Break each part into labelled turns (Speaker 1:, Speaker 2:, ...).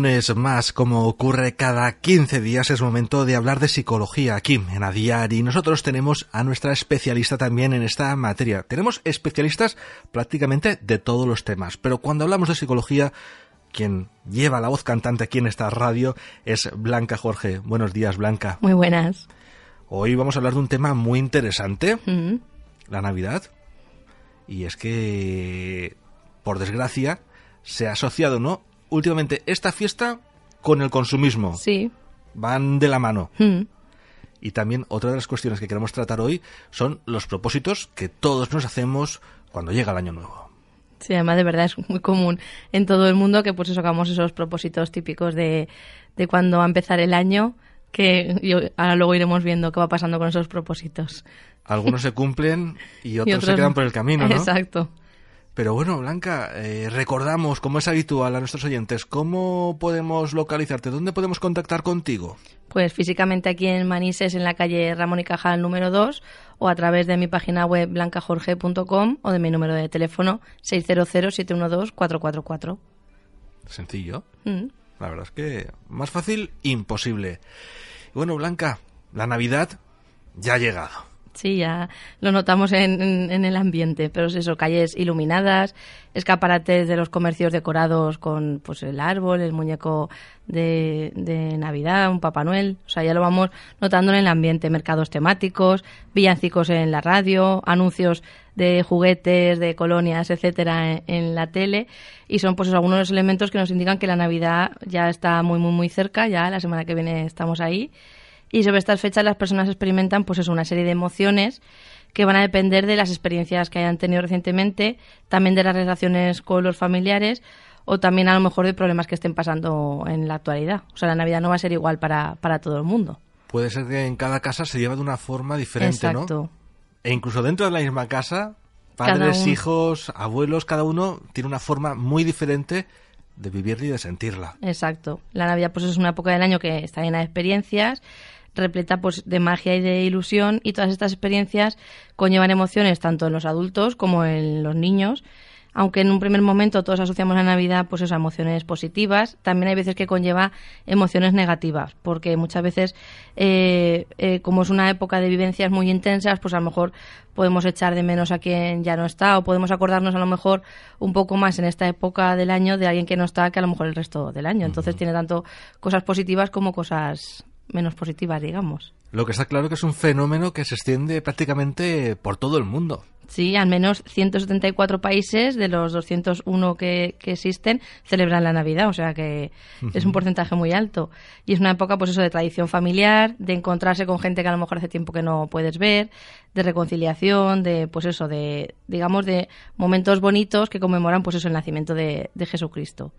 Speaker 1: lunes más, como ocurre cada 15 días, es momento de hablar de psicología aquí en Adiar y nosotros tenemos a nuestra especialista también en esta materia. Tenemos especialistas prácticamente de todos los temas, pero cuando hablamos de psicología, quien lleva la voz cantante aquí en esta radio es Blanca Jorge. Buenos días, Blanca.
Speaker 2: Muy buenas.
Speaker 1: Hoy vamos a hablar de un tema muy interesante,
Speaker 2: Mm,
Speaker 1: la Navidad. Y es que, por desgracia, se ha asociado, ¿no? Últimamente esta fiesta con el consumismo.
Speaker 2: Sí.
Speaker 1: Van de la mano.
Speaker 2: Mm,
Speaker 1: Y también otra de las cuestiones que queremos tratar hoy son los propósitos que todos nos hacemos cuando llega el año nuevo.
Speaker 2: Sí, además de verdad es muy común en todo el mundo que pues eso hagamos esos propósitos típicos de, de cuando va a empezar el año, que yo- ahora luego iremos viendo qué va pasando con esos propósitos.
Speaker 1: Algunos se cumplen y otros,
Speaker 2: Y
Speaker 1: se
Speaker 2: otros
Speaker 1: quedan
Speaker 2: no.
Speaker 1: por el camino, ¿no?
Speaker 2: Exacto.
Speaker 1: Pero bueno, Blanca, eh, recordamos, como es habitual a nuestros oyentes, ¿cómo podemos localizarte? ¿Dónde podemos contactar contigo?
Speaker 2: Pues físicamente aquí en Manises, en la calle Ramón y Cajal número 2, o a través de mi página web blancajorge.com o de mi número de teléfono 600-712-444.
Speaker 1: Sencillo.
Speaker 2: Mm.
Speaker 1: La verdad es que más fácil, imposible. Y bueno, Blanca, la Navidad ya ha llegado.
Speaker 2: Sí, ya lo notamos en, el ambiente, pero es eso, calles iluminadas, escaparates de los comercios decorados con pues el árbol, el muñeco de, de Navidad, un Papá Noel, o sea, ya lo vamos notando en el ambiente, mercados temáticos, villancicos en la radio, anuncios de juguetes, de colonias, etcétera, en, la tele, y son pues algunos de los elementos que nos indican que la Navidad ya está muy muy muy cerca, ya la semana que viene estamos ahí. Y sobre estas fechas las personas experimentan pues eso, una serie de emociones que van a depender de las experiencias que hayan tenido recientemente, también de las relaciones con los familiares o también a lo mejor de problemas que estén pasando en la actualidad. O sea, la Navidad no va a ser igual para, para todo el mundo.
Speaker 1: Puede ser que en cada casa se lleve de una forma diferente,
Speaker 2: Exacto.
Speaker 1: ¿no? E incluso dentro de la misma casa, padres, hijos, abuelos, cada uno tiene una forma muy diferente de vivirla y de sentirla.
Speaker 2: Exacto. La Navidad pues es una época del año que está llena de experiencias, repleta pues de magia y de ilusión y todas estas experiencias conllevan emociones tanto en los adultos como en los niños. Aunque en un primer momento todos asociamos la Navidad pues eso, a emociones positivas, también hay veces que conlleva emociones negativas, porque muchas veces, eh, eh, como es una época de vivencias muy intensas, pues a lo mejor podemos echar de menos a quien ya no está, o podemos acordarnos a lo mejor un poco más en esta época del año de alguien que no está que a lo mejor el resto del año. Entonces tiene tanto cosas positivas como cosas menos positivas, digamos.
Speaker 1: Lo que está claro que es un fenómeno que se extiende prácticamente por todo el mundo.
Speaker 2: Sí, al menos 174 países de los 201 que, que existen celebran la Navidad, o sea que es un porcentaje muy alto. Y es una época, pues eso, de tradición familiar, de encontrarse con gente que a lo mejor hace tiempo que no puedes ver, de reconciliación, de, pues eso, de, digamos, de momentos bonitos que conmemoran, pues eso, el nacimiento de, de Jesucristo.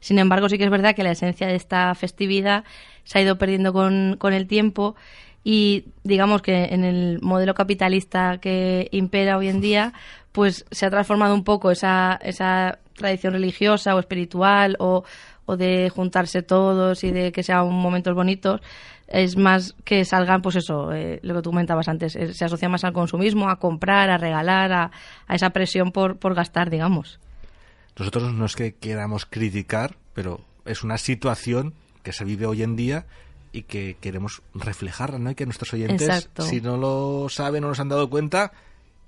Speaker 2: Sin embargo, sí que es verdad que la esencia de esta festividad se ha ido perdiendo con, con el tiempo y digamos que en el modelo capitalista que impera hoy en día, pues se ha transformado un poco esa, esa tradición religiosa o espiritual o, o de juntarse todos y de que sean momentos bonitos. Es más que salgan, pues eso, eh, lo que tú comentabas antes, eh, se asocia más al consumismo, a comprar, a regalar, a, a esa presión por, por gastar, digamos.
Speaker 1: Nosotros no es que queramos criticar, pero es una situación que se vive hoy en día y que queremos reflejarla, ¿no? Y que nuestros oyentes,
Speaker 2: Exacto.
Speaker 1: si no lo saben o no se han dado cuenta,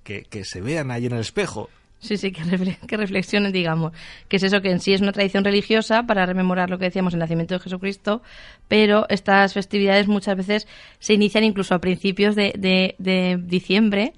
Speaker 1: que, que se vean ahí en el espejo.
Speaker 2: Sí, sí, que, refle- que reflexionen, digamos. Que es eso que en sí es una tradición religiosa para rememorar lo que decíamos, el nacimiento de Jesucristo, pero estas festividades muchas veces se inician incluso a principios de, de- de diciembre,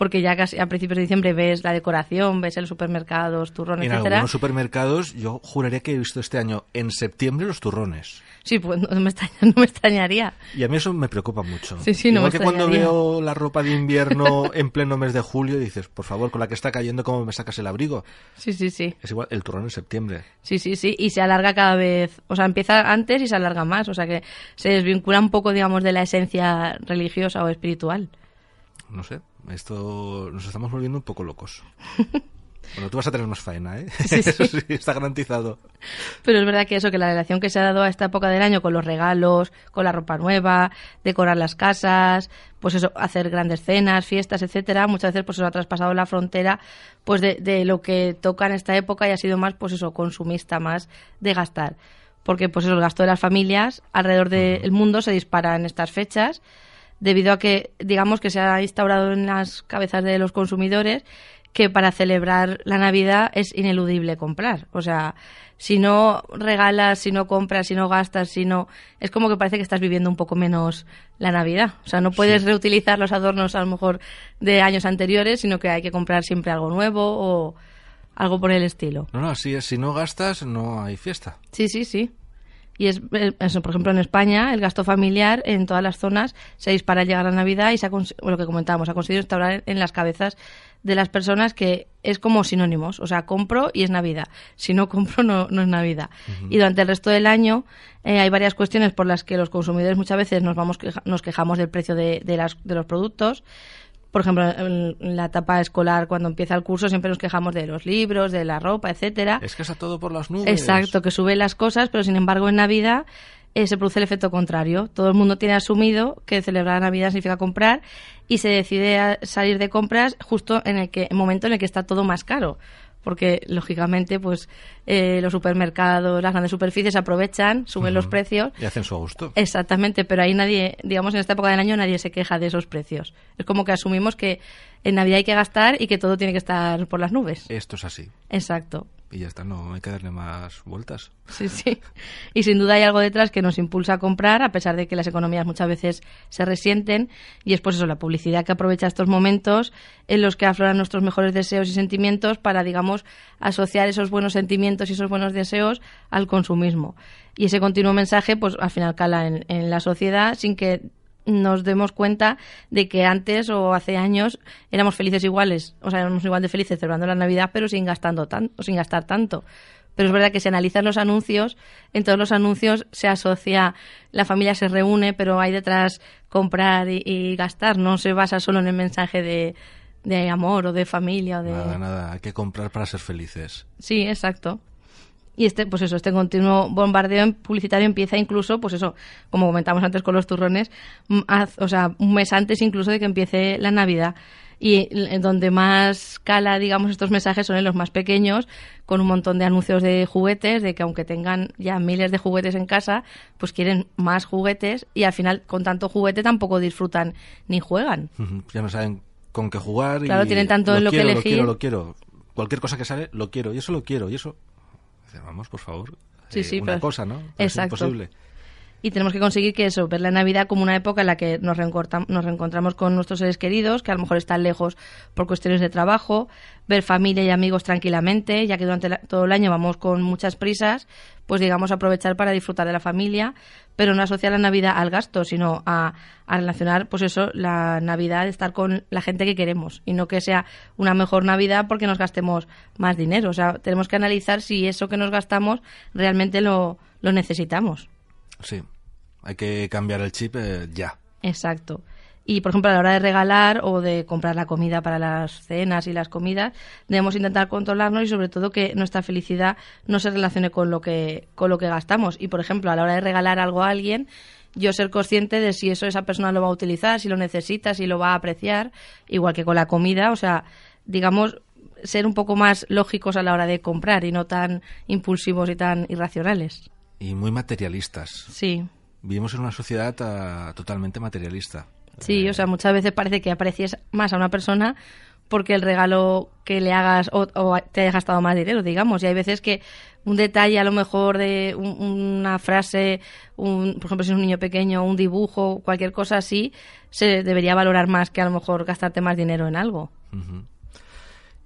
Speaker 2: porque ya casi a principios de diciembre ves la decoración, ves en los supermercados, turrones,
Speaker 1: En
Speaker 2: etcétera.
Speaker 1: algunos supermercados yo juraría que he visto este año en septiembre los turrones.
Speaker 2: Sí, pues no me, extraña- no me extrañaría.
Speaker 1: Y a mí eso me preocupa mucho.
Speaker 2: Sí, sí, no
Speaker 1: Igual
Speaker 2: me
Speaker 1: que cuando veo la ropa de invierno en pleno mes de julio dices, por favor, con la que está cayendo, ¿cómo me sacas el abrigo?
Speaker 2: Sí, sí, sí.
Speaker 1: Es igual el turrón en septiembre.
Speaker 2: Sí, sí, sí. Y se alarga cada vez. O sea, empieza antes y se alarga más. O sea, que se desvincula un poco, digamos, de la esencia religiosa o espiritual.
Speaker 1: No sé, esto nos estamos volviendo un poco locos. Bueno, tú vas a tener más faena, ¿eh?
Speaker 2: Sí, sí.
Speaker 1: Eso sí, está garantizado.
Speaker 2: Pero es verdad que eso, que la relación que se ha dado a esta época del año con los regalos, con la ropa nueva, decorar las casas, pues eso, hacer grandes cenas, fiestas, etcétera, muchas veces pues eso ha traspasado la frontera pues de, de lo que toca en esta época y ha sido más pues eso, consumista, más de gastar. Porque pues eso, el gasto de las familias alrededor del mundo se dispara en estas fechas debido a que, digamos, que se ha instaurado en las cabezas de los consumidores que para celebrar la Navidad es ineludible comprar. O sea, si no regalas, si no compras, si no gastas, si no... Es como que parece que estás viviendo un poco menos la Navidad. O sea, no puedes reutilizar los adornos a lo mejor de años anteriores, sino que hay que comprar siempre algo nuevo o algo por el estilo.
Speaker 1: No, no, así es. Si no gastas, no hay fiesta.
Speaker 2: Sí, sí, sí. Y es eh, eso, por ejemplo, en España el gasto familiar en todas las zonas se dispara al llegar a Navidad y se ha lo que comentábamos, ha conseguido instaurar en las cabezas de las personas que es como sinónimos. O sea, compro y es Navidad. Si no compro, no, no es Navidad. Y durante el resto del año eh, hay varias cuestiones por las que los consumidores muchas veces nos, vamos queja- nos quejamos del precio de, de, las, de los productos. Por ejemplo, en la etapa escolar, cuando empieza el curso, siempre nos quejamos de los libros, de la ropa, etcétera.
Speaker 1: Es que está todo por las nubes.
Speaker 2: Exacto, que sube las cosas, pero sin embargo en Navidad eh, se produce el efecto contrario. Todo el mundo tiene asumido que celebrar Navidad significa comprar y se decide a salir de compras justo en el que el momento en el que está todo más caro. Porque, lógicamente, pues eh, los supermercados, las grandes superficies aprovechan, suben los precios.
Speaker 1: Y hacen su gusto.
Speaker 2: Exactamente, pero ahí nadie, digamos, en esta época del año nadie se queja de esos precios. Es como que asumimos que en Navidad hay que gastar y que todo tiene que estar por las nubes.
Speaker 1: Esto es así.
Speaker 2: Exacto.
Speaker 1: Y ya está, no hay que darle más vueltas.
Speaker 2: Sí, sí. Y sin duda hay algo detrás que nos impulsa a comprar, a pesar de que las economías muchas veces se resienten. Y es pues eso, la publicidad que aprovecha estos momentos en los que afloran nuestros mejores deseos y sentimientos para, digamos, asociar esos buenos sentimientos y esos buenos deseos al consumismo. Y ese continuo mensaje, pues al final cala en, en la sociedad sin que nos demos cuenta de que antes o hace años éramos felices iguales, o sea, éramos igual de felices celebrando la Navidad, pero sin gastando tan, o sin gastar tanto. Pero es verdad que si analizas los anuncios, en todos los anuncios se asocia, la familia se reúne, pero hay detrás comprar y, y gastar, no se basa solo en el mensaje de, de amor o de familia o de...
Speaker 1: Nada, nada, hay que comprar para ser felices.
Speaker 2: Sí, exacto. Y este, pues eso, este continuo bombardeo publicitario empieza incluso, pues eso, como comentamos antes con los turrones, o sea, un mes antes incluso de que empiece la Navidad. Y donde más cala, digamos, estos mensajes son en los más pequeños, con un montón de anuncios de juguetes, de que aunque tengan ya miles de juguetes en casa, pues quieren más juguetes y al final con tanto juguete tampoco disfrutan ni juegan.
Speaker 1: Ujú, Ya no saben con qué jugar.
Speaker 2: Claro,
Speaker 1: y
Speaker 2: tienen tanto en lo que elegir.
Speaker 1: Lo quiero, lo quiero. Cualquier cosa que sale, lo quiero. Y eso lo quiero. Y eso. Vamos, por favor.
Speaker 2: Sí,
Speaker 1: eh,
Speaker 2: sí,
Speaker 1: una
Speaker 2: pero-
Speaker 1: cosa, ¿no? Pero
Speaker 2: Exacto.
Speaker 1: Es imposible.
Speaker 2: Y tenemos que conseguir que eso, ver la Navidad como una época en la que nos, nos reencontramos con nuestros seres queridos, que a lo mejor están lejos por cuestiones de trabajo, ver familia y amigos tranquilamente, ya que durante todo el año vamos con muchas prisas, pues digamos aprovechar para disfrutar de la familia, pero no asociar la Navidad al gasto, sino a, a relacionar, pues eso, la Navidad estar con la gente que queremos y no que sea una mejor Navidad porque nos gastemos más dinero. O sea, tenemos que analizar si eso que nos gastamos realmente lo, lo necesitamos.
Speaker 1: Sí. Hay que cambiar el chip eh, ya.
Speaker 2: Exacto. Y, por ejemplo, a la hora de regalar o de comprar la comida para las cenas y las comidas, debemos intentar controlarnos y, sobre todo, que nuestra felicidad no se relacione con lo que, con lo que gastamos. Y, por ejemplo, a la hora de regalar algo a alguien, yo ser consciente de si eso esa persona lo va a utilizar, si lo necesita, si lo va a apreciar, igual que con la comida. O sea, digamos, ser un poco más lógicos a la hora de comprar y no tan impulsivos y tan irracionales.
Speaker 1: Y muy materialistas.
Speaker 2: Sí.
Speaker 1: Vivimos en una sociedad ah, totalmente materialista.
Speaker 2: Sí, o sea, muchas veces parece que aprecies más a una persona porque el regalo que le hagas o, o te haya gastado más dinero, digamos. Y hay veces que un detalle, a lo mejor de un- una frase, un, por ejemplo, si es un niño pequeño, un dibujo, cualquier cosa así, se debería valorar más que a lo mejor gastarte más dinero en algo.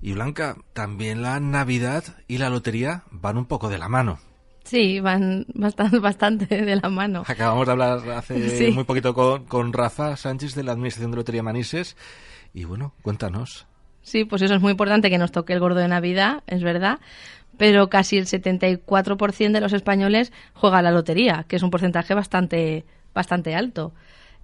Speaker 1: Y Blanca, también la Navidad y la lotería van un poco de la mano.
Speaker 2: Sí, van bastante, bastante de la mano.
Speaker 1: Acabamos de hablar hace
Speaker 2: Sí.
Speaker 1: muy poquito con, con Rafa Sánchez de la Administración de Lotería Manises. Y bueno, cuéntanos.
Speaker 2: Sí, pues eso es muy importante que nos toque el gordo de Navidad, es verdad, pero casi el 74% de los españoles juega a la lotería, que es un porcentaje bastante, bastante alto.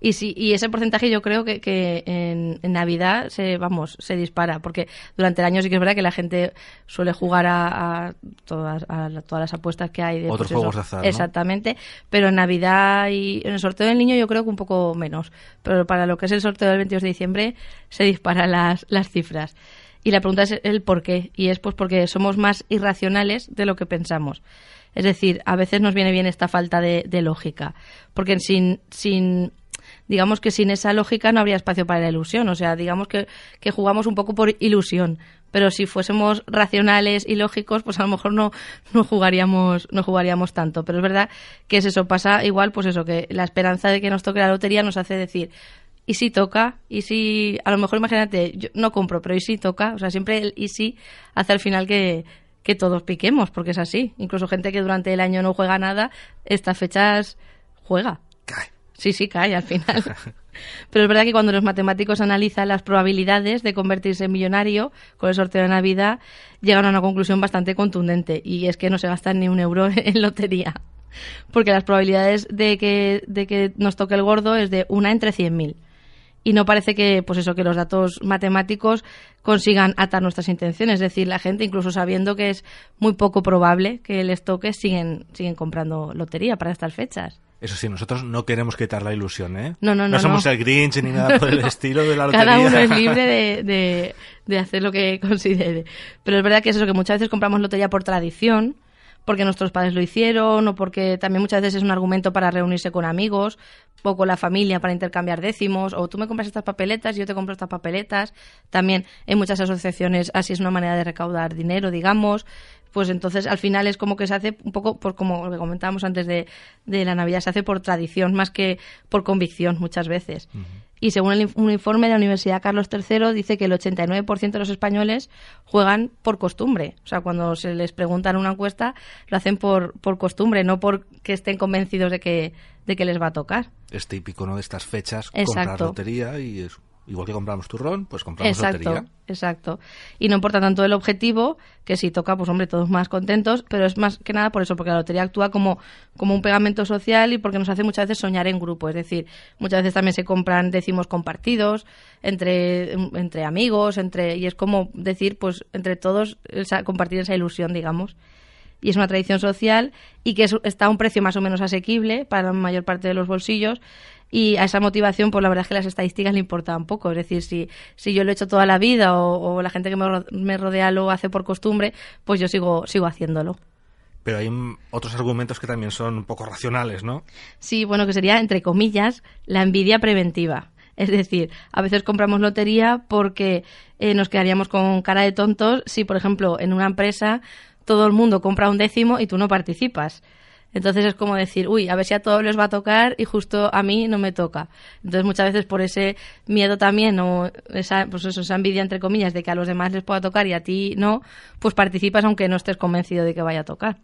Speaker 2: Y sí, y ese porcentaje yo creo que, que en, en Navidad se, vamos, se dispara, porque durante el año sí que es verdad que la gente suele jugar a, a todas, a todas las apuestas que hay. De,
Speaker 1: Otros
Speaker 2: pues
Speaker 1: juegos de azar, ¿no?
Speaker 2: Exactamente, pero en Navidad y en el sorteo del niño yo creo que un poco menos, pero para lo que es el sorteo del 22 de diciembre se disparan las, las cifras. Y la pregunta es el por qué, y es pues porque somos más irracionales de lo que pensamos. Es decir, a veces nos viene bien esta falta de, de lógica, porque sin, sin, digamos que sin esa lógica no habría espacio para la ilusión, o sea, digamos que, que jugamos un poco por ilusión, pero si fuésemos racionales y lógicos, pues a lo mejor no, no jugaríamos, no jugaríamos tanto. Pero es verdad que es eso, pasa igual, pues eso, que la esperanza de que nos toque la lotería nos hace decir, y si toca, y si, a lo mejor imagínate, yo no compro, pero y si toca, o sea, siempre el y si hace al final que, que todos piquemos, porque es así. Incluso gente que durante el año no juega nada, estas fechas juega. Sí, sí, cae al final. Pero es verdad que cuando los matemáticos analizan las probabilidades de convertirse en millonario con el sorteo de Navidad, llegan a una conclusión bastante contundente y es que no se gastan ni un euro en lotería. Porque las probabilidades de que, de que nos toque el gordo es de una entre 100.000 y no parece que pues eso que los datos matemáticos consigan atar nuestras intenciones es decir la gente incluso sabiendo que es muy poco probable que les toque siguen siguen comprando lotería para estas fechas
Speaker 1: Eso sí, nosotros no queremos quitar la ilusión, ¿eh?
Speaker 2: No, no, no,
Speaker 1: somos
Speaker 2: no.
Speaker 1: el Grinch ni nada por el estilo de la lotería.
Speaker 2: cada uno es libre de, de- de hacer lo que considere pero es verdad que es eso que muchas veces compramos lotería por tradición porque nuestros padres lo hicieron o porque también muchas veces es un argumento para reunirse con amigos o con la familia para intercambiar décimos o tú me compras estas papeletas y yo te compro estas papeletas. También en muchas asociaciones así es una manera de recaudar dinero digamos. Pues entonces al final es como que se hace un poco por como lo que comentábamos antes de, de la Navidad se hace por tradición más que por convicción muchas veces y según el un informe de la Universidad Carlos III dice que el 89% de los españoles juegan por costumbre. O sea, cuando se les pregunta en una encuesta, lo hacen por, por costumbre, no porque estén convencidos de que, de que les va a tocar.
Speaker 1: Es típico, ¿no? De estas fechas, comprar
Speaker 2: Exacto.
Speaker 1: lotería y es igual que compramos turrón, pues compramos
Speaker 2: Exacto,
Speaker 1: lotería.
Speaker 2: exacto. Y no importa tanto el objetivo, que si toca, pues hombre, todos más contentos, pero es más que nada por eso, porque la lotería actúa como, como un pegamento social y porque nos hace muchas veces soñar en grupo. Es decir, muchas veces también se compran décimos compartidos entre, entre amigos, entre y es como decir, pues entre todos esa- compartir esa ilusión, digamos. Y es una tradición social y que es- está a un precio más o menos asequible para la mayor parte de los bolsillos. Y a esa motivación, pues la verdad es que las estadísticas le importan poco. Es decir, si, si yo lo he hecho toda la vida o, o la gente que me, me rodea lo hace por costumbre, pues yo sigo, sigo haciéndolo.
Speaker 1: Pero hay otros argumentos que también son un poco racionales, ¿no?
Speaker 2: Sí, bueno, que sería, entre comillas, la envidia preventiva. Es decir, a veces compramos lotería porque eh, nos quedaríamos con cara de tontos si, por ejemplo, en una empresa todo el mundo compra un décimo y tú no participas. Entonces es como decir, uy, a ver si a todos les va a tocar y justo a mí no me toca. Entonces muchas veces por ese miedo también o esa, pues eso, esa envidia entre comillas de que a los demás les pueda tocar y a ti no, pues participas aunque no estés convencido de que vaya a tocar.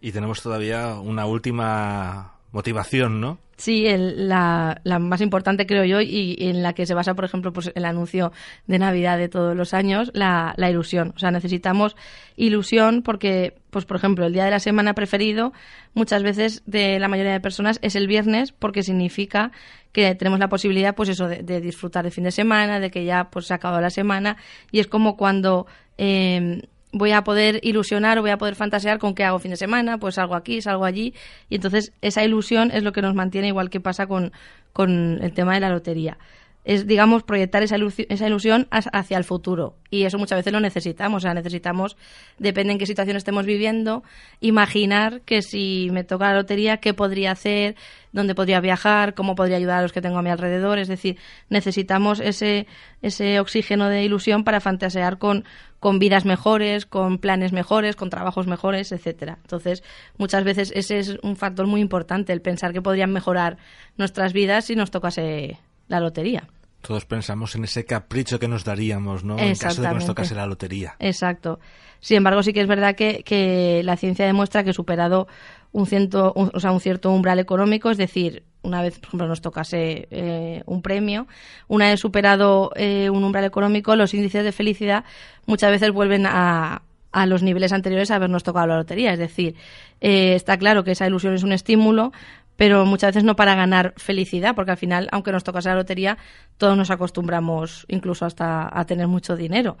Speaker 1: Y tenemos todavía una última motivación, ¿no?
Speaker 2: Sí, el- la, la más importante creo yo y, en la que se basa, por ejemplo, pues el anuncio de Navidad de todos los años, la, la ilusión. O sea, necesitamos ilusión porque, pues por ejemplo, el día de la semana preferido muchas veces de la mayoría de personas es el viernes porque significa que tenemos la posibilidad, pues eso, de, de disfrutar el fin de semana, de que ya pues se ha acabado la semana y es como cuando eh, voy a poder ilusionar o voy a poder fantasear con qué hago fin de semana, pues salgo aquí, salgo allí. Y entonces esa ilusión es lo que nos mantiene, igual que pasa con, con el tema de la lotería. Es, digamos, proyectar esa ilusión, esa ilusión hacia el futuro. Y eso muchas veces lo necesitamos. O sea, necesitamos, depende en qué situación estemos viviendo, imaginar que si me toca la lotería, qué podría hacer, dónde podría viajar, cómo podría ayudar a los que tengo a mi alrededor. Es decir, necesitamos ese, ese oxígeno de ilusión para fantasear con, con vidas mejores, con planes mejores, con trabajos mejores, etcétera. Entonces, muchas veces ese es un factor muy importante, el pensar que podrían mejorar nuestras vidas si nos tocase la lotería.
Speaker 1: Todos pensamos en ese capricho que nos daríamos, ¿no? En caso de que nos tocase la lotería.
Speaker 2: Exacto. Sin embargo, sí que es verdad que, que la ciencia demuestra que superado un, ciento, o sea, un cierto umbral económico, es decir, una vez, por ejemplo, nos tocase eh, un premio, una vez superado eh, un umbral económico, los índices de felicidad muchas veces vuelven a, a los niveles anteriores a habernos tocado la lotería. Es decir, eh, está claro que esa ilusión es un estímulo, pero muchas veces no para ganar felicidad, porque al final, aunque nos tocase la lotería, todos nos acostumbramos incluso hasta a tener mucho dinero.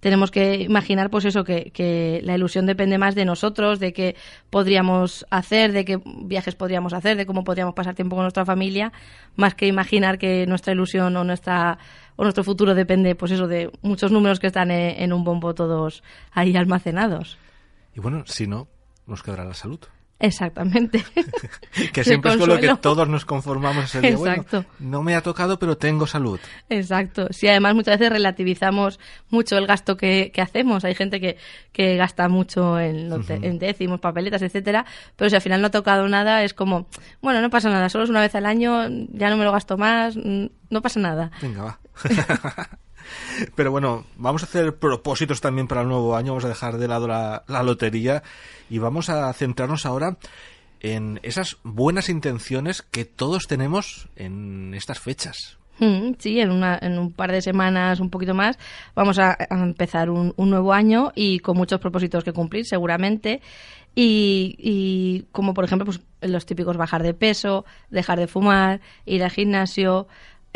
Speaker 2: Tenemos que imaginar, pues eso, que, que la ilusión depende más de nosotros, de qué podríamos hacer, de qué viajes podríamos hacer, de cómo podríamos pasar tiempo con nuestra familia, más que imaginar que nuestra ilusión o nuestra o nuestro futuro depende, pues eso, de muchos números que están en, en un bombo todos ahí almacenados.
Speaker 1: Y bueno, si no, nos quedará la salud.
Speaker 2: Exactamente.
Speaker 1: que siempre es con lo que todos nos conformamos ese día.
Speaker 2: Exacto.
Speaker 1: no me ha tocado, pero tengo salud.
Speaker 2: Exacto. Sí, además muchas veces relativizamos mucho el gasto que, que hacemos. Hay gente que, que gasta mucho en, en, décimos, papeletas, etcétera, pero si al final no ha tocado nada, es como, bueno, no pasa nada, solo es una vez al año, ya no me lo gasto más, no pasa nada.
Speaker 1: Venga, va. Pero bueno, vamos a hacer propósitos también para el nuevo año, vamos a dejar de lado la, lotería y vamos a centrarnos ahora en esas buenas intenciones que todos tenemos en estas fechas.
Speaker 2: Mm, sí, en, una, en un par de semanas, un poquito más, vamos a, empezar un, nuevo año y con muchos propósitos que cumplir, seguramente. Y, y, como por ejemplo, pues los típicos bajar de peso, dejar de fumar, ir al gimnasio,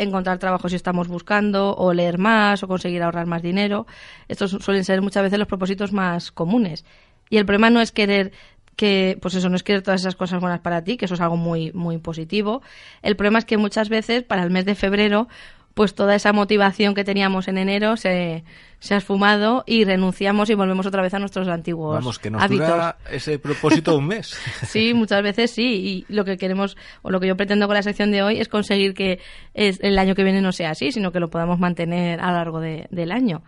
Speaker 2: encontrar trabajo si estamos buscando, o leer más, o conseguir ahorrar más dinero. Estos suelen ser muchas veces los propósitos más comunes. Y el problema no es querer que, pues eso, no es querer todas esas cosas buenas para ti, que eso es algo muy, muy positivo. El problema es que muchas veces, para el mes de febrero, pues toda esa motivación que teníamos en enero se, se ha esfumado y renunciamos y volvemos otra vez a nuestros antiguos
Speaker 1: Vamos, que nos
Speaker 2: hábitos.
Speaker 1: Dura ese propósito un mes.
Speaker 2: sí, muchas veces sí. Y lo que queremos, o lo que yo pretendo con la sección de hoy es conseguir que el año que viene no sea así, sino que lo podamos mantener a lo largo del año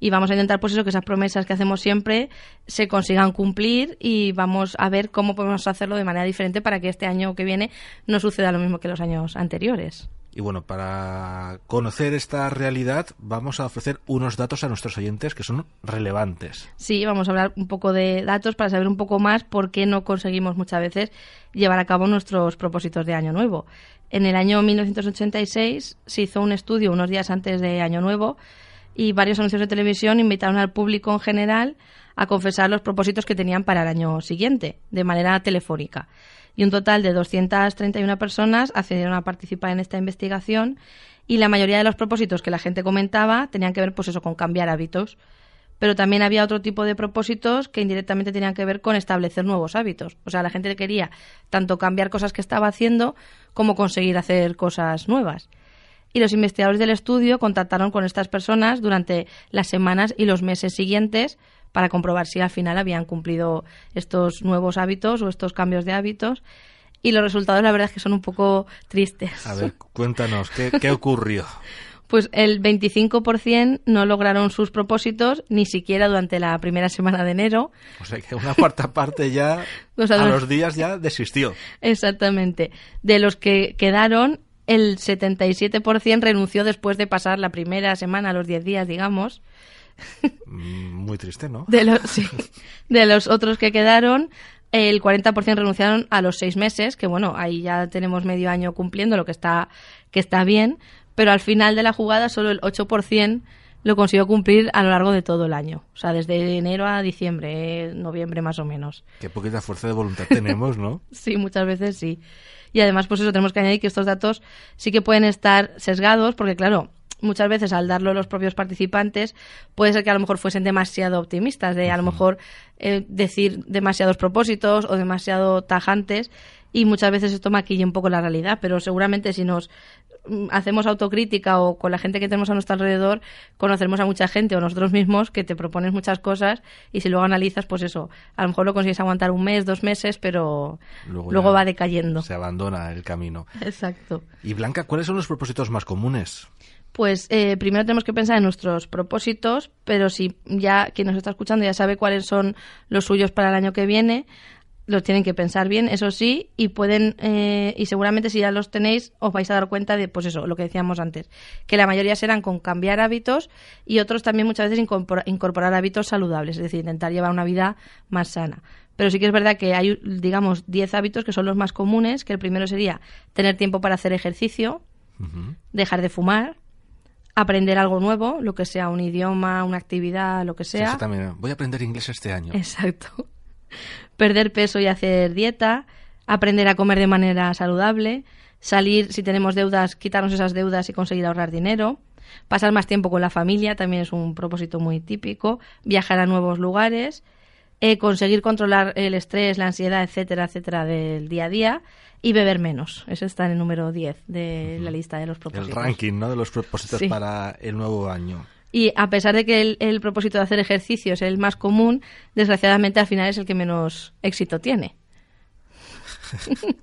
Speaker 2: y vamos a intentar pues eso que esas promesas que hacemos siempre se consigan cumplir y vamos a ver cómo podemos hacerlo de manera diferente para que este año que viene no suceda lo mismo que los años anteriores.
Speaker 1: Y bueno, para conocer esta realidad vamos a ofrecer unos datos a nuestros oyentes que son relevantes.
Speaker 2: Sí, vamos a hablar un poco de datos para saber un poco más por qué no conseguimos muchas veces llevar a cabo nuestros propósitos de Año Nuevo. En el año 1986 se hizo un estudio unos días antes de Año Nuevo y varios anuncios de televisión invitaron al público en general a confesar los propósitos que tenían para el año siguiente, de manera telefónica y un total de 231 personas accedieron a participar en esta investigación y la mayoría de los propósitos que la gente comentaba tenían que ver pues eso con cambiar hábitos pero también había otro tipo de propósitos que indirectamente tenían que ver con establecer nuevos hábitos. O sea, la gente quería tanto cambiar cosas que estaba haciendo como conseguir hacer cosas nuevas. Y los investigadores del estudio contactaron con estas personas durante las semanas y los meses siguientes para comprobar si al final habían cumplido estos nuevos hábitos o estos cambios de hábitos. Y los resultados, la verdad, es que son un poco tristes.
Speaker 1: A ver, cuéntanos, ¿qué, qué ocurrió?
Speaker 2: pues el 25% no lograron sus propósitos ni siquiera durante la primera semana de enero.
Speaker 1: O sea que una cuarta parte ya a los días ya desistió.
Speaker 2: Exactamente. De los que quedaron, el 77% renunció después de pasar la primera semana, los 10 días, digamos.
Speaker 1: Mm, muy triste, ¿no?
Speaker 2: De los, de los otros que quedaron, el 40% renunciaron a los seis meses, que bueno, ahí ya tenemos medio año cumpliendo, lo que está, que está bien, pero al final de la jugada solo el 8% lo consiguió cumplir a lo largo de todo el año. O sea, desde enero a diciembre, noviembre más o menos.
Speaker 1: Qué poquita fuerza de voluntad tenemos, ¿no?
Speaker 2: sí, muchas veces sí. Y además, pues eso tenemos que añadir que estos datos sí que pueden estar sesgados, porque claro, muchas veces al darlo a los propios participantes puede ser que a lo mejor fuesen demasiado optimistas, de a lo mejor eh, decir demasiados propósitos o demasiado tajantes y muchas veces esto maquilla un poco la realidad, pero seguramente si nos mm, hacemos autocrítica o con la gente que tenemos a nuestro alrededor, conoceremos a mucha gente o nosotros mismos que te propones muchas cosas y si luego analizas, pues eso, a lo mejor lo consigues aguantar un mes, dos meses, pero
Speaker 1: Luego
Speaker 2: va decayendo.
Speaker 1: Se abandona el camino.
Speaker 2: Exacto.
Speaker 1: Y Blanca, ¿cuáles son los propósitos más comunes?
Speaker 2: Pues eh, primero tenemos que pensar en nuestros propósitos, pero si ya quien nos está escuchando ya sabe cuáles son los suyos para el año que viene, los tienen que pensar bien, eso sí, y pueden, eh, y seguramente si ya los tenéis, os vais a dar cuenta de, pues eso, lo que decíamos antes, que la mayoría serán con cambiar hábitos y otros también muchas veces incorpora- incorporar hábitos saludables, es decir, intentar llevar una vida más sana. Pero sí que es verdad que hay, digamos, 10 hábitos que son los más comunes, que el primero sería tener tiempo para hacer ejercicio, dejar de fumar, aprender algo nuevo, lo que sea un idioma, una actividad, lo que
Speaker 1: Sí,
Speaker 2: sea.
Speaker 1: eso también. Voy a aprender inglés este año.
Speaker 2: Exacto. Perder peso y hacer dieta, aprender a comer de manera saludable, salir si tenemos deudas, quitarnos esas deudas y conseguir ahorrar dinero, pasar más tiempo con la familia, también es un propósito muy típico, viajar a nuevos lugares, eh, conseguir controlar el estrés, la ansiedad, etcétera, etcétera, del día a día y beber menos. Eso está en el número 10 de la lista de los
Speaker 1: El
Speaker 2: propósitos.
Speaker 1: ranking, ¿no? De los propósitos
Speaker 2: Sí.
Speaker 1: para el nuevo año.
Speaker 2: Y a pesar de que el, el propósito de hacer ejercicio es el más común, desgraciadamente al final es el que menos éxito tiene.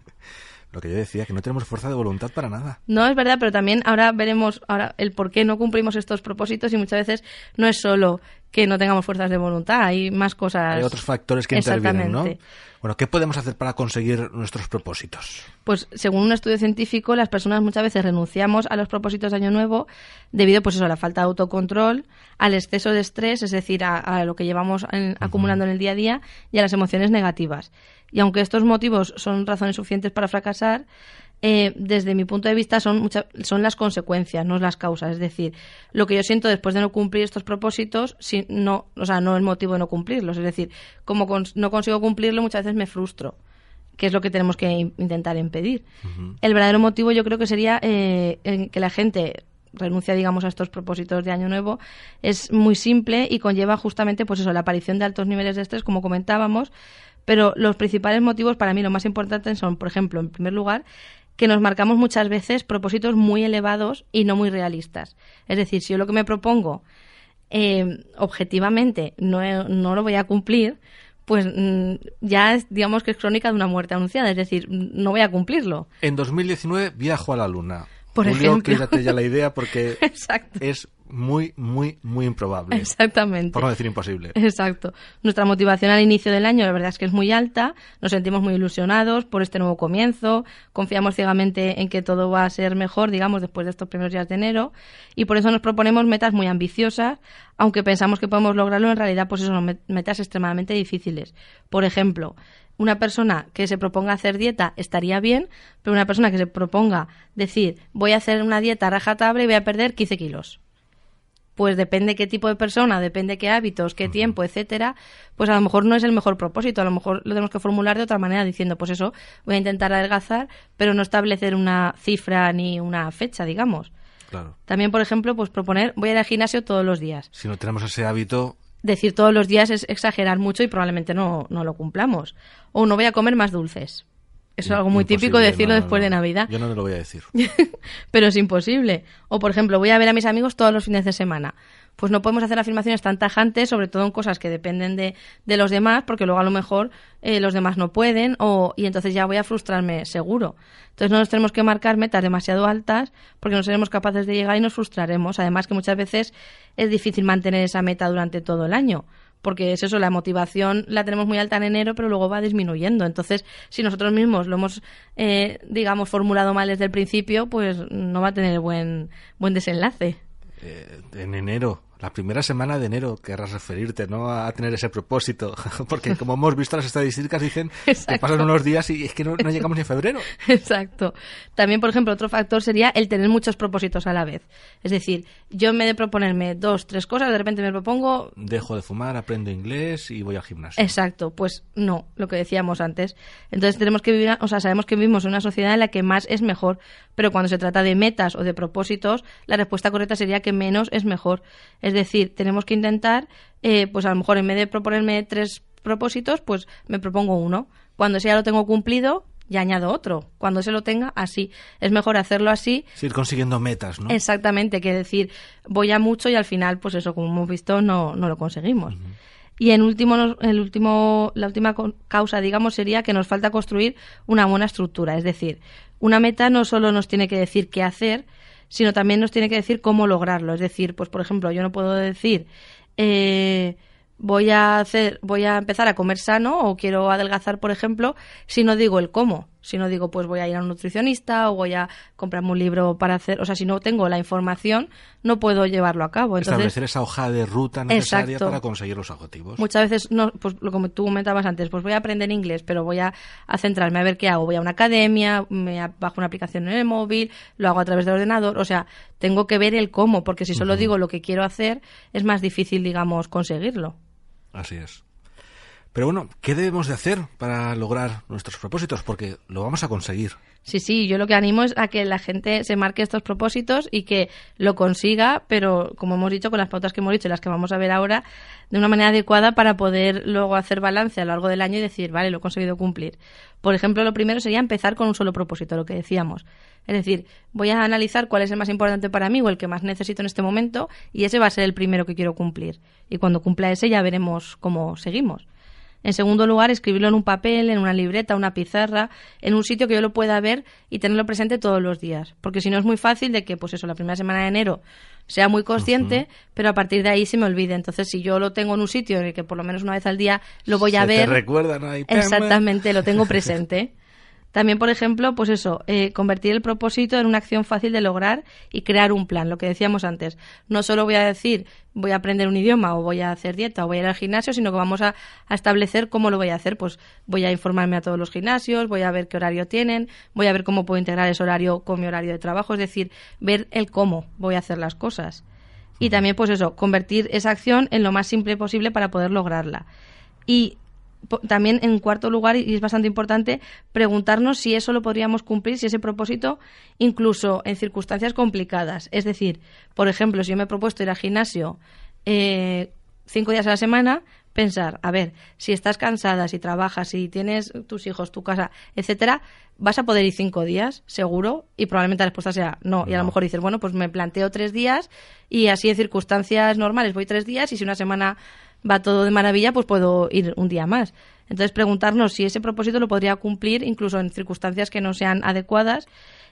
Speaker 1: Lo que yo decía, que no tenemos fuerza de voluntad para nada.
Speaker 2: No es verdad, pero también ahora veremos ahora el por qué no cumplimos estos propósitos y muchas veces no es solo que no tengamos fuerzas de voluntad, hay más cosas.
Speaker 1: Hay otros factores que intervienen, ¿no? Bueno, ¿qué podemos hacer para conseguir nuestros propósitos?
Speaker 2: Pues según un estudio científico, las personas muchas veces renunciamos a los propósitos de Año Nuevo debido pues eso, a la falta de autocontrol, al exceso de estrés, es decir, a, a lo que llevamos en- acumulando en el día a día y a las emociones negativas. Y aunque estos motivos son razones suficientes para fracasar, eh, desde mi punto de vista son, mucha- son las consecuencias, no las causas. Es decir, lo que yo siento después de no cumplir estos propósitos, si no, o sea, no el motivo de no cumplirlos. Es decir, como cons- no consigo cumplirlo, muchas veces me frustro que es lo que tenemos que in- intentar impedir. El verdadero motivo yo creo que sería eh, en que la gente renuncia, digamos, a estos propósitos de año nuevo, es muy simple y conlleva justamente, pues eso, la aparición de altos niveles de estrés, como comentábamos, pero los principales motivos para mí, lo más importante son, por ejemplo, en primer lugar, que nos marcamos muchas veces propósitos muy elevados y no muy realistas. Es decir, si yo lo que me propongo eh, objetivamente no, no lo voy a cumplir, pues mm, ya es, digamos que es crónica de una muerte anunciada, es decir, no voy a cumplirlo.
Speaker 1: En 2019 viajo a la Luna.
Speaker 2: Por
Speaker 1: Julio,
Speaker 2: ejemplo.
Speaker 1: quédate ya la idea porque
Speaker 2: Exacto.
Speaker 1: es muy, muy, muy improbable.
Speaker 2: Exactamente.
Speaker 1: Por no decir imposible.
Speaker 2: Exacto. Nuestra motivación al inicio del año, la verdad es que es muy alta, nos sentimos muy ilusionados por este nuevo comienzo, confiamos ciegamente en que todo va a ser mejor, digamos, después de estos primeros días de enero, y por eso nos proponemos metas muy ambiciosas, aunque pensamos que podemos lograrlo, en realidad, pues eso son met- metas extremadamente difíciles. Por ejemplo, una persona que se proponga hacer dieta estaría bien, pero una persona que se proponga decir, voy a hacer una dieta rajatabla y voy a perder 15 kilos pues depende qué tipo de persona, depende qué hábitos, qué tiempo, etcétera, pues a lo mejor no es el mejor propósito, a lo mejor lo tenemos que formular de otra manera diciendo, pues eso, voy a intentar adelgazar, pero no establecer una cifra ni una fecha, digamos.
Speaker 1: Claro.
Speaker 2: También, por ejemplo, pues proponer, voy a ir al gimnasio todos los días.
Speaker 1: Si no tenemos ese hábito,
Speaker 2: Decir todos los días es exagerar mucho y probablemente no, no lo cumplamos. O no voy a comer más dulces. Eso es algo muy típico decirlo
Speaker 1: no, no,
Speaker 2: después de. Navidad
Speaker 1: Yo no te lo voy a decir.
Speaker 2: pero es imposible. O, por ejemplo, voy a ver a mis amigos todos los fines de semana. Pues no podemos hacer afirmaciones tan tajantes, sobre todo en cosas que dependen de, de los demás, porque luego a lo mejor eh, los demás no pueden o, y entonces ya voy a frustrarme seguro. Entonces no nos tenemos que marcar metas demasiado altas porque no seremos capaces de llegar y nos frustraremos. Además que muchas veces es difícil mantener esa meta durante todo el año. Porque es eso, la motivación la tenemos muy alta en enero, pero luego va disminuyendo. Entonces, si nosotros mismos lo hemos, eh, digamos, formulado mal desde el principio, pues no va a tener buen, buen desenlace.
Speaker 1: Eh, en enero, la primera semana de enero, querrás referirte, ¿no? A tener ese propósito. Porque como hemos visto, las estadísticas dicen que pasan unos días y es que no, no llegamos ni a febrero.
Speaker 2: Exacto. También, por ejemplo, otro factor sería el tener muchos propósitos a la vez. Es decir, yo en vez de proponerme dos, tres cosas, de repente me propongo
Speaker 1: Dejo de fumar, aprendo inglés y voy al gimnasio.
Speaker 2: Exacto, pues no, lo que decíamos antes. Entonces tenemos que vivir, o sea, sabemos que vivimos en una sociedad en la que más es mejor, pero cuando se trata de metas o de propósitos, la respuesta correcta sería que menos es mejor. Es decir, tenemos que intentar, eh, pues a lo mejor en vez de proponerme tres propósitos, pues me propongo uno. Cuando ese ya lo tengo cumplido, y añado otro. Cuando se lo tenga, así. Es mejor hacerlo así.
Speaker 1: Es ir consiguiendo metas, ¿no?
Speaker 2: Exactamente, que decir, voy a mucho y al final, pues eso, como hemos visto, no, no lo conseguimos. Y en último, el último, la última causa, digamos, sería que nos falta construir una buena estructura. Es decir, una meta no solo nos tiene que decir qué hacer, sino también nos tiene que decir cómo lograrlo. Es decir, pues por ejemplo, yo no puedo decir eh, voy a hacer, voy a empezar a comer sano o quiero adelgazar, por ejemplo, si no digo el cómo. Si no digo, pues voy a ir a un nutricionista o voy a comprarme un libro para hacer, o sea, si no tengo la información, no puedo llevarlo a cabo. Entonces,
Speaker 1: Establecer esa hoja de ruta necesaria
Speaker 2: Exacto.
Speaker 1: para conseguir los objetivos.
Speaker 2: Muchas veces, no, pues lo como tú comentabas antes, pues voy a aprender inglés, pero voy a, a centrarme a ver qué hago. Voy a una academia, me bajo una aplicación en el móvil, lo hago a través del ordenador. O sea, tengo que ver el cómo, porque si solo digo lo que quiero hacer, es más difícil, digamos, conseguirlo.
Speaker 1: Así es. Pero bueno, ¿qué debemos de hacer para lograr nuestros propósitos? Porque lo vamos a conseguir.
Speaker 2: Sí, sí, yo lo que animo es a que la gente se marque estos propósitos y que lo consiga, pero como hemos dicho, con las pautas que hemos dicho y las que vamos a ver ahora, de una manera adecuada para poder luego hacer balance a lo largo del año y decir, vale, lo he conseguido cumplir. Por ejemplo, lo primero sería empezar con un solo propósito, lo que decíamos. Es decir, voy a analizar cuál es el más importante para mí o el que más necesito en este momento y ese va a ser el primero que quiero cumplir. Y cuando cumpla ese ya veremos cómo seguimos. En segundo lugar, escribirlo en un papel, en una libreta, una pizarra, en un sitio que yo lo pueda ver y tenerlo presente todos los días. Porque si no es muy fácil de que, pues eso, la primera semana de enero sea muy consciente, pero a partir de ahí se me olvide. Entonces, si yo lo tengo en un sitio en el que por lo menos una vez al día lo voy a
Speaker 1: Se te
Speaker 2: ver,
Speaker 1: recuerdan ahí.
Speaker 2: exactamente, lo tengo presente. También, por ejemplo, pues eso, eh, convertir el propósito en una acción fácil de lograr y crear un plan, lo que decíamos antes. No solo voy a decir voy a aprender un idioma o voy a hacer dieta o voy a ir al gimnasio, sino que vamos a, a establecer cómo lo voy a hacer. Pues voy a informarme a todos los gimnasios, voy a ver qué horario tienen, voy a ver cómo puedo integrar ese horario con mi horario de trabajo, es decir, ver el cómo voy a hacer las cosas. Y también, pues eso, convertir esa acción en lo más simple posible para poder lograrla. Y también en cuarto lugar, y es bastante importante, preguntarnos si eso lo podríamos cumplir, si ese propósito, incluso en circunstancias complicadas. Es decir, por ejemplo, si yo me he propuesto ir al gimnasio eh, cinco días a la semana, pensar, a ver, si estás cansada, si trabajas, si tienes tus hijos, tu casa, etcétera, vas a poder ir cinco días, seguro, y probablemente la respuesta sea no. Y a lo mejor dices, bueno, pues me planteo tres días y así en circunstancias normales voy tres días y si una semana va todo de maravilla, pues puedo ir un día más. Entonces preguntarnos si ese propósito lo podría cumplir incluso en circunstancias que no sean adecuadas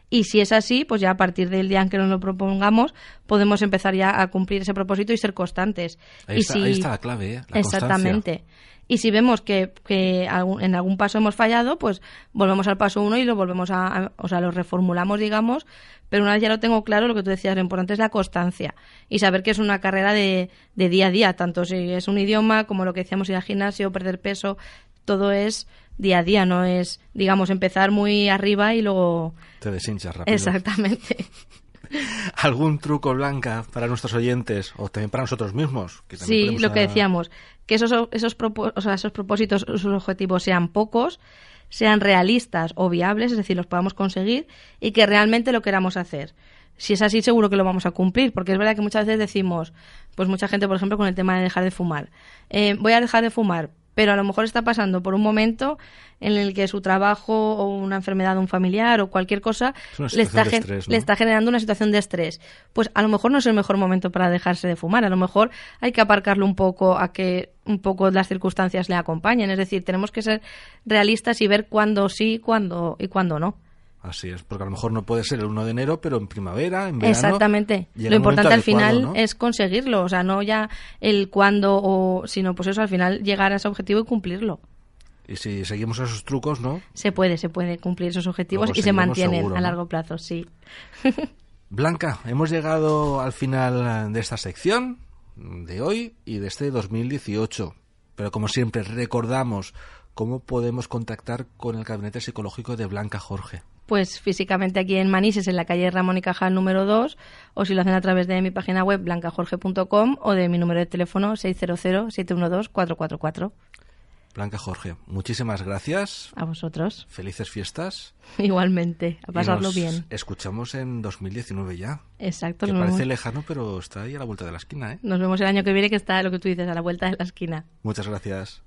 Speaker 2: y si es así, pues ya a partir del día en que nos lo propongamos podemos empezar ya a cumplir ese propósito y ser constantes.
Speaker 1: Ahí,
Speaker 2: y
Speaker 1: está,
Speaker 2: si-
Speaker 1: ahí está la clave, ¿eh? La
Speaker 2: Exactamente. Y si vemos que, que en algún paso hemos fallado, pues volvemos al paso uno y lo volvemos a, a- o sea, lo reformulaamos, digamos, pero una vez ya lo tengo claro, lo que tú decías, lo importante es la constancia y saber que es una carrera de, de día a día, tanto si es un idioma como lo que decíamos ir al gimnasio, perder peso, todo es día a día, no es, digamos, empezar muy arriba y luego...
Speaker 1: Te deshinchas rápido.
Speaker 2: Exactamente.
Speaker 1: ¿Algún truco blanca para nuestros oyentes o también para nosotros mismos? Que
Speaker 2: Sí, lo que decíamos, que esos, esos, propo- o sea, esos propósitos, esos objetivos sean pocos, sean realistas o viables, es decir, los podamos conseguir y que realmente lo queramos hacer. Si es así, seguro que lo vamos a cumplir, porque es verdad que muchas veces decimos, pues mucha gente, por ejemplo, con el tema de dejar de fumar, eh, voy a dejar de fumar, pero a lo mejor está pasando por un momento en el que su trabajo o una enfermedad de un familiar o cualquier cosa
Speaker 1: Es
Speaker 2: le está, le está generando una situación de estrés. Pues a lo mejor no es el mejor momento para dejarse de fumar. A lo mejor hay que aparcarlo un poco a que un poco las circunstancias le acompañen. Es decir, tenemos que ser realistas y ver cuándo sí cuándo, y cuándo no.
Speaker 1: Así es, porque a lo mejor no puede ser el 1 de enero, pero en primavera, en verano...
Speaker 2: Exactamente. Lo importante al
Speaker 1: adecuado,
Speaker 2: final
Speaker 1: ¿no?
Speaker 2: es conseguirlo. O sea, no ya el cuándo o... Sino pues eso, al final llegar a ese objetivo y cumplirlo.
Speaker 1: Y si seguimos esos trucos, ¿no?
Speaker 2: Se puede, se puede cumplir esos objetivos y se mantienen
Speaker 1: seguro,
Speaker 2: a largo plazo, sí.
Speaker 1: Blanca, hemos llegado al final de esta sección de hoy y de este 2018. Pero como siempre, recordamos cómo podemos contactar con el gabinete psicológico de Blanca Jorge.
Speaker 2: Pues físicamente aquí en Manises, en la calle Ramón y Cajal número 2, o si lo hacen a través de mi página web blancajorge.com o de mi número de teléfono 600-712-444.
Speaker 1: Blanca Jorge, muchísimas gracias.
Speaker 2: A vosotros.
Speaker 1: Felices fiestas.
Speaker 2: Igualmente, a
Speaker 1: Y
Speaker 2: pasarlo
Speaker 1: nos
Speaker 2: bien.
Speaker 1: Escuchamos en 2019 ya.
Speaker 2: Exacto,
Speaker 1: Que parece
Speaker 2: vemos,
Speaker 1: lejano, pero está ahí a la vuelta de la esquina, ¿eh?
Speaker 2: nos vemos el año que viene, que está lo que tú dices, a la vuelta de la esquina.
Speaker 1: Muchas gracias.